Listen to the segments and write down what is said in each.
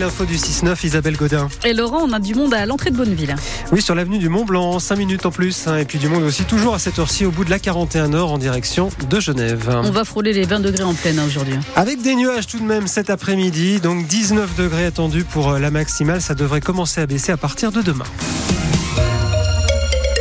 L'info du 6-9, Isabelle Godin. Et Laurent, on a du monde à l'entrée de Bonneville. Oui, sur l'avenue du Mont Blanc, 5 minutes en plus. hein, et puis du monde aussi, toujours à cette heure-ci, au bout de la 41 Nord, en direction de Genève. On va frôler les 20 degrés en pleine hein, aujourd'hui. Avec des nuages tout de même cet après-midi, donc 19 degrés attendus pour euh, la maximale. Ça devrait commencer à baisser à partir de demain.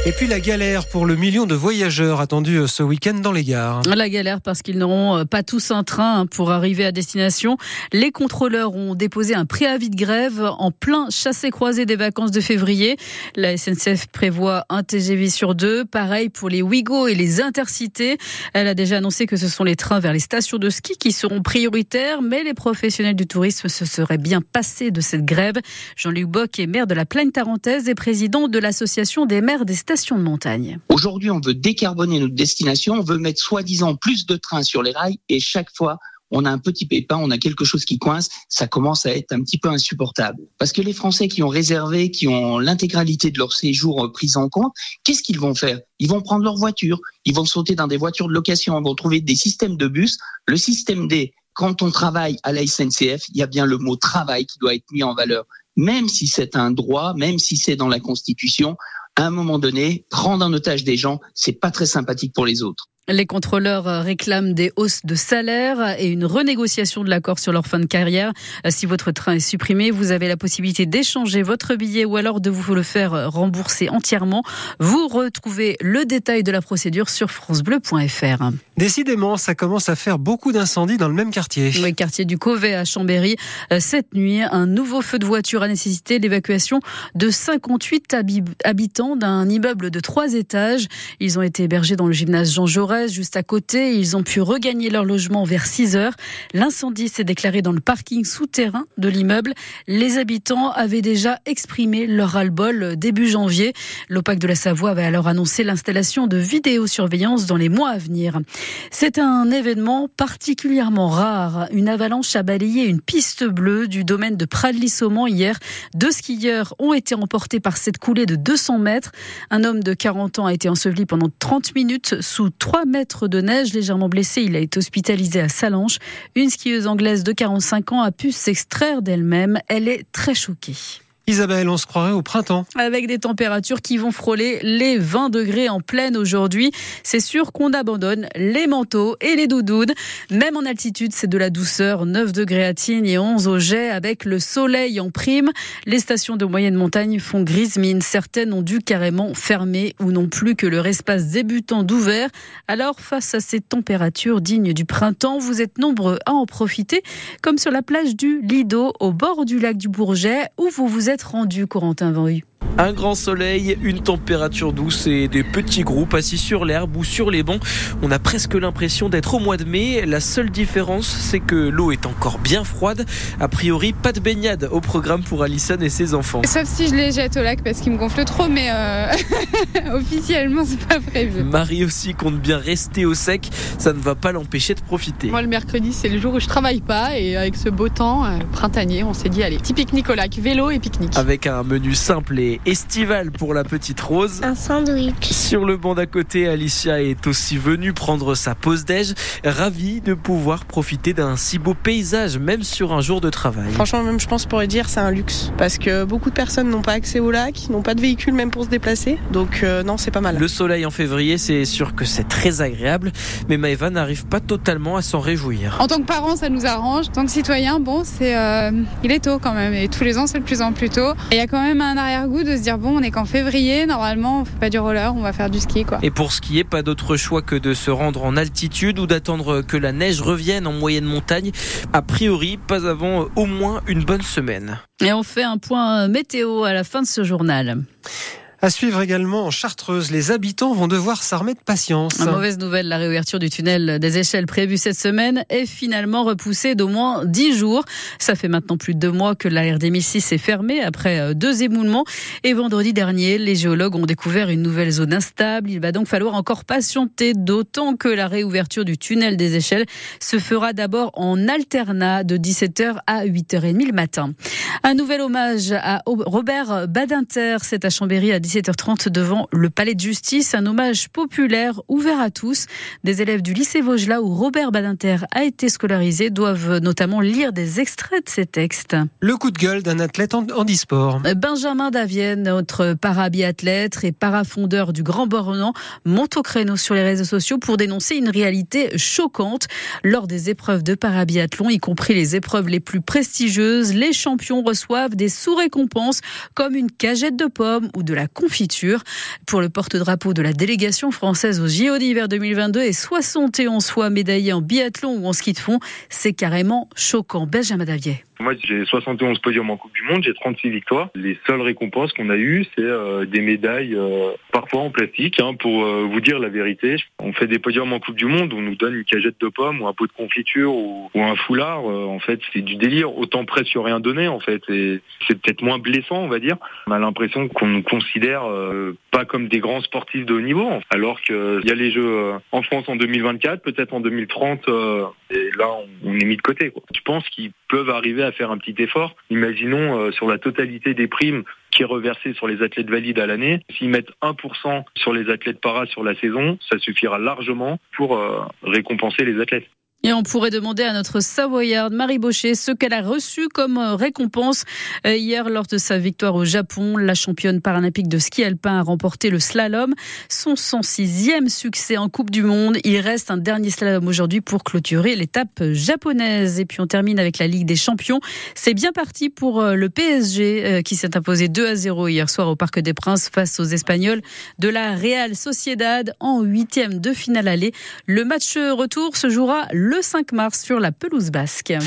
Et puis la galère pour le million de voyageurs attendus euh, ce week-end dans les gares. La galère parce qu'ils n'auront euh, pas tous un train hein, pour arriver à destination. Les contrôleurs ont déposé un préavis de grève en plein chassé-croisé des vacances de février. La SNCF prévoit un TGV sur deux. Pareil pour les Ouigo et les Intercités. Elle a déjà annoncé que ce sont les trains vers les stations de ski qui seront prioritaires, mais les professionnels du tourisme se seraient bien passés de cette grève. Jean-Luc Bock est maire de la Plaine Tarentaise et président de l'association des maires des stations de montagne. Aujourd'hui, on veut décarboner notre destination, on veut mettre soi-disant plus de trains sur les rails et chaque fois, on a un petit pépin, on a quelque chose qui coince, ça commence à être un petit peu insupportable. Parce que les Français qui ont réservé, qui ont l'intégralité de leur séjour prise en compte, qu'est-ce qu'ils vont faire? Ils vont prendre leur voiture, ils vont sauter dans des voitures de location, ils vont trouver des systèmes de bus. Le système D, quand on travaille à la SNCF, il y a bien le mot travail qui doit être mis en valeur. Même si c'est un droit, même si c'est dans la Constitution, à un moment donné, prendre en otage des gens, c'est pas très sympathique pour les autres. Les contrôleurs réclament des hausses de salaire et une renégociation de l'accord sur leur fin de carrière. Si votre train est supprimé, vous avez la possibilité d'échanger votre billet ou alors de vous le faire rembourser entièrement. Vous retrouvez le détail de la procédure sur francebleu.fr. Décidément, ça commence à faire beaucoup d'incendies dans le même quartier. Oui, quartier du Covet à Chambéry. Cette nuit, un nouveau feu de voiture a nécessité l'évacuation de 58 habitants d'un immeuble de trois étages. Ils ont été hébergés dans le gymnase Jean Jaurès, juste à côté. Ils ont pu regagner leur logement vers 6 heures. L'incendie s'est déclaré dans le parking souterrain de l'immeuble. Les habitants avaient déjà exprimé leur ras-le-bol début janvier. L'OPAC de la Savoie avait alors annoncé l'installation de vidéosurveillance dans les mois à venir. C'est un événement particulièrement rare. Une avalanche a balayé une piste bleue du domaine de Pradly-Saumon hier. Deux skieurs ont été emportés par cette coulée de 200 mètres. Un homme de 40 ans a été enseveli pendant 30 minutes sous 3 mètres de neige. Légèrement blessé, il a été hospitalisé à Salanches. Une skieuse anglaise de 45 ans a pu s'extraire d'elle-même. Elle est très choquée. Isabelle, on se croirait au printemps. Avec des températures qui vont frôler les 20 degrés en pleine aujourd'hui, c'est sûr qu'on abandonne les manteaux et les doudounes. Même en altitude, c'est de la douceur. 9 degrés à Tignes et 11 au Jet avec le soleil en prime. Les stations de moyenne montagne font grise mine. Certaines ont dû carrément fermer ou n'ont plus que leur espace débutant d'ouvert. Alors, face à ces températures dignes du printemps, vous êtes nombreux à en profiter, comme sur la plage du Lido, au bord du lac du Bourget, où vous vous êtes rendu, Corentin Van un grand soleil, une température douce et des petits groupes assis sur l'herbe ou sur les bancs. On a presque l'impression d'être au mois de mai. La seule différence, c'est que l'eau est encore bien froide. A priori, pas de baignade au programme pour Alison et ses enfants. Sauf si je les jette au lac parce qu'ils me gonflent trop, mais euh... officiellement, c'est pas prévu. Marie aussi compte bien rester au sec. Ça ne va pas l'empêcher de profiter. Moi, le mercredi, c'est le jour où je travaille pas et avec ce beau temps euh, printanier, on s'est dit allez, petit pique-nique au lac, vélo et pique-nique. Avec un menu simple et estival pour la petite Rose. Un sandwich. Sur le banc d'à côté, Alicia est aussi venue prendre sa pause déj, ravie de pouvoir profiter d'un si beau paysage, même sur un jour de travail. Franchement, même je pense pour dire c'est un luxe parce que beaucoup de personnes n'ont pas accès au lac, n'ont pas de véhicule même pour se déplacer. Donc euh, non, c'est pas mal. Le soleil en février, c'est sûr que c'est très agréable, mais Maëva n'arrive pas totalement à s'en réjouir. En tant que parent, ça nous arrange. En tant que citoyen, bon, c'est euh, il est tôt quand même et tous les ans c'est de plus en plus tôt. Il y a quand même un arrière-goût de se dire bon, on est qu'en février, normalement on fait pas du roller, on va faire du ski quoi. Et pour skier, pas d'autre choix que de se rendre en altitude ou d'attendre que la neige revienne en moyenne montagne. A priori, pas avant au moins une bonne semaine. Et on fait un point météo à la fin de ce journal. À suivre également en Chartreuse, les habitants vont devoir s'armer de patience. Une mauvaise nouvelle, la réouverture du tunnel des échelles prévue cette semaine est finalement repoussée d'au moins 10 jours. Ça fait maintenant plus de deux mois que la RD 1006 est fermée après deux éboulements. Et vendredi dernier, les géologues ont découvert une nouvelle zone instable. Il va donc falloir encore patienter, d'autant que la réouverture du tunnel des échelles se fera d'abord en alternat de 17h à 8h30 le matin. Un nouvel hommage à Robert Badinter, c'est à Chambéry à 17h30 devant le Palais de Justice. Un hommage populaire ouvert à tous. Des élèves du lycée Vaugelas où Robert Badinter a été scolarisé doivent notamment lire des extraits de ces textes. Le coup de gueule d'un athlète en handisport. Benjamin Davienne, notre parabiathlète et parafondeur du Grand Bornand, monte au créneau sur les réseaux sociaux pour dénoncer une réalité choquante. Lors des épreuves de parabiathlon, y compris les épreuves les plus prestigieuses, les champions reçoivent des sous-récompenses comme une cagette de pommes ou de la confiture. Pour le porte-drapeau de la délégation française aux JO d'hiver 2022 et 71 fois médaillé en biathlon ou en ski de fond, c'est carrément choquant. Benjamin Davier. Moi, j'ai 71 podiums en Coupe du Monde, j'ai 36 victoires. Les seules récompenses qu'on a eues, c'est euh, des médailles, euh, parfois en plastique. Hein, pour euh, vous dire la vérité, on fait des podiums en Coupe du Monde, on nous donne une cagette de pommes ou un pot de confiture ou, ou un foulard. en fait, c'est du délire. Autant presque rien donné, en fait. C'est peut-être moins blessant, on va dire. On a l'impression qu'on nous considère pas comme des grands sportifs de haut niveau, alors qu'il y a les Jeux en France en 2024, peut-être en 2030, et là, on, est mis de côté. Quoi. Je pense qu'ils peuvent arriver à faire un petit effort. Imaginons euh, sur la totalité des primes qui est reversée sur les athlètes valides à l'année. S'ils mettent 1% sur les athlètes para sur la saison, ça suffira largement pour euh, récompenser les athlètes. Et on pourrait demander à notre Savoyarde Marie Baucher ce qu'elle a reçu comme euh, récompense euh, hier lors de sa victoire au Japon. La championne paralympique de ski alpin a remporté le slalom, son 106e succès en Coupe du Monde. Il reste un dernier slalom aujourd'hui pour clôturer l'étape japonaise. Et puis on termine avec la Ligue des Champions. C'est bien parti pour euh, le PSG qui s'est imposé 2 à 0 hier soir au Parc des Princes face aux Espagnols de la Real Sociedad en huitième de finale aller. Le match retour se jouera le le 5 mars sur la pelouse basque.